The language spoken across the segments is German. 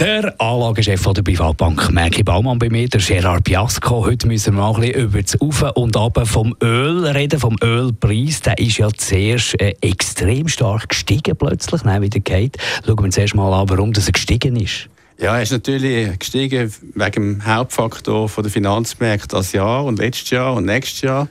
der Anlagechef der Privatbank Merki Baumann bei mir, der Gerard Biasco. Heute müssen wir mal über das Auf und Ab vom Öl reden, vom Ölpreis. Der ist ja zuerst äh, extrem stark gestiegen plötzlich, dann wieder geht. Schauen wir uns erst mal an, warum das gestiegen ist. Ja, er ist natürlich gestiegen wegen dem Hauptfaktor der Finanzmärkte das Jahr und letztes Jahr und nächstes Jahr.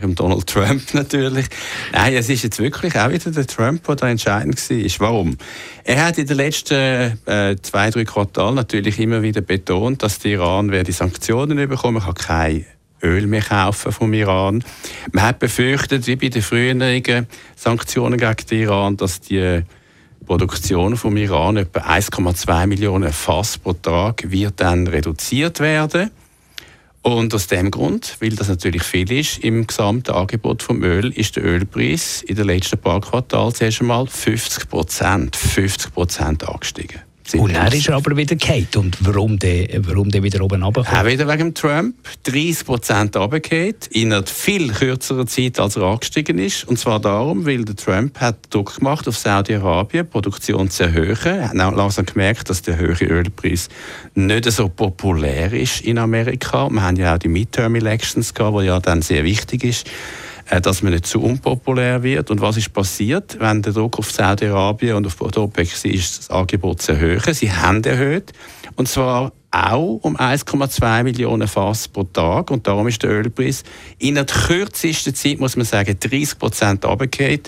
Wegen Donald Trump natürlich. Nein, es ist jetzt wirklich auch wieder der Trump, der entscheidend war. Warum? Er hat in den letzten äh, zwei, drei Quartalen natürlich immer wieder betont, dass der Iran die Sanktionen bekommen. Kann kein Öl mehr kaufen vom Iran. Man hat befürchtet, wie bei den früheren Sanktionen gegen den Iran, dass die Produktion vom Iran etwa 1,2 Millionen Fass pro Tag wird dann reduziert werden. Und aus dem Grund, weil das natürlich viel ist im gesamten Angebot vom Öl, ist der Ölpreis in den letzten paar Quartalen zuerst einmal 50 Prozent, 50 Prozent angestiegen. Und er ist er aber wieder gefallen. Und warum der, warum der wieder oben runterkommt? Auch wieder wegen Trump. 30 Prozent runtergefallen. In einer viel kürzeren Zeit, als er angestiegen ist. Und zwar darum, weil der Trump hat Druck gemacht auf Saudi-Arabien, Produktion zu erhöhen. Er hat langsam gemerkt, dass der höhere Ölpreis nicht so populär ist in Amerika. Wir haben ja auch die Midterm-Elections gehabt, die ja dann sehr wichtig ist. Äh, dass man nicht zu unpopulär wird. Und was ist passiert, wenn der Druck auf Saudi-Arabien und auf OPEC ist, das Angebot zu erhöhen? Sie haben erhöht. Und zwar auch um 1,2 Millionen Fass pro Tag. Und darum ist der Ölpreis in der kürzesten Zeit, muss man sagen, 30 Prozent runtergefallen.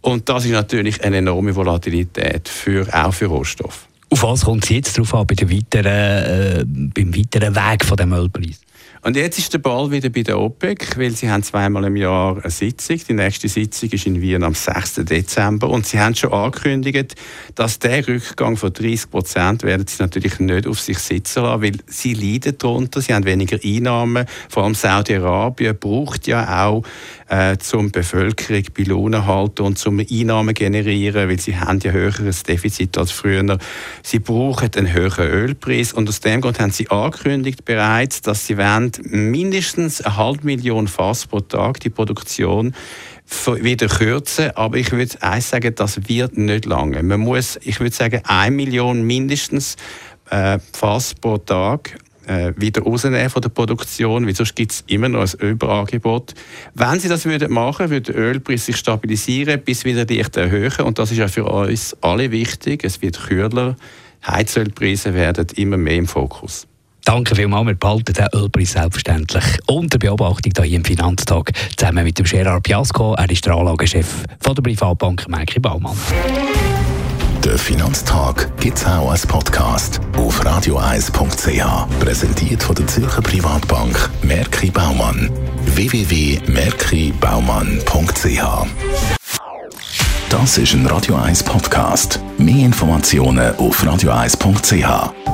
Und das ist natürlich eine enorme Volatilität, für, auch für Rohstoff. Auf was kommt es jetzt darauf an, bei der weiteren, äh, beim weiteren Weg von dem Ölpreis? Und jetzt ist der Ball wieder bei der OPEC, weil sie haben zweimal im Jahr eine Sitzung. Die nächste Sitzung ist in Wien am 6. Dezember. Und sie haben schon angekündigt, dass der Rückgang von 30 Prozent werden sie natürlich nicht auf sich sitzen lassen, weil sie leiden darunter. Sie haben weniger Einnahmen. Vor allem Saudi-Arabien braucht ja auch äh, zum Bevölkerung Lohn halten und zum Einnahmen generieren, weil sie haben ja höheres Defizit als früher. Sie brauchen einen höheren Ölpreis und aus dem Grund haben sie angekündigt bereits, dass sie wollen, mindestens eine halbe Million Fass pro Tag die Produktion wieder kürzen, aber ich würde eins sagen, das wird nicht lange. Man muss, ich würde sagen, eine Million mindestens äh, Fass pro Tag äh, wieder rausnehmen von der Produktion, weil sonst gibt es immer noch ein Überangebot. Wenn sie das würden machen, würde der Ölpreis sich stabilisieren, bis wieder leicht erhöhen und das ist ja für uns alle wichtig. Es wird kühler, Heizölpreise werden immer mehr im Fokus. Danke vielmals. Wir behalten den Ölpreis selbstverständlich unter Beobachtung hier im Finanztag zusammen mit dem Gerard Piasco. Er ist der Anlagechef von der Privatbank Merki Baumann. Der Finanztag gibt es auch als Podcast auf radioeis.ch. Präsentiert von der Zürcher Privatbank Merki Baumann. www.merkibaumann.ch Das ist ein Radio 1 Podcast. Mehr Informationen auf radioeis.ch.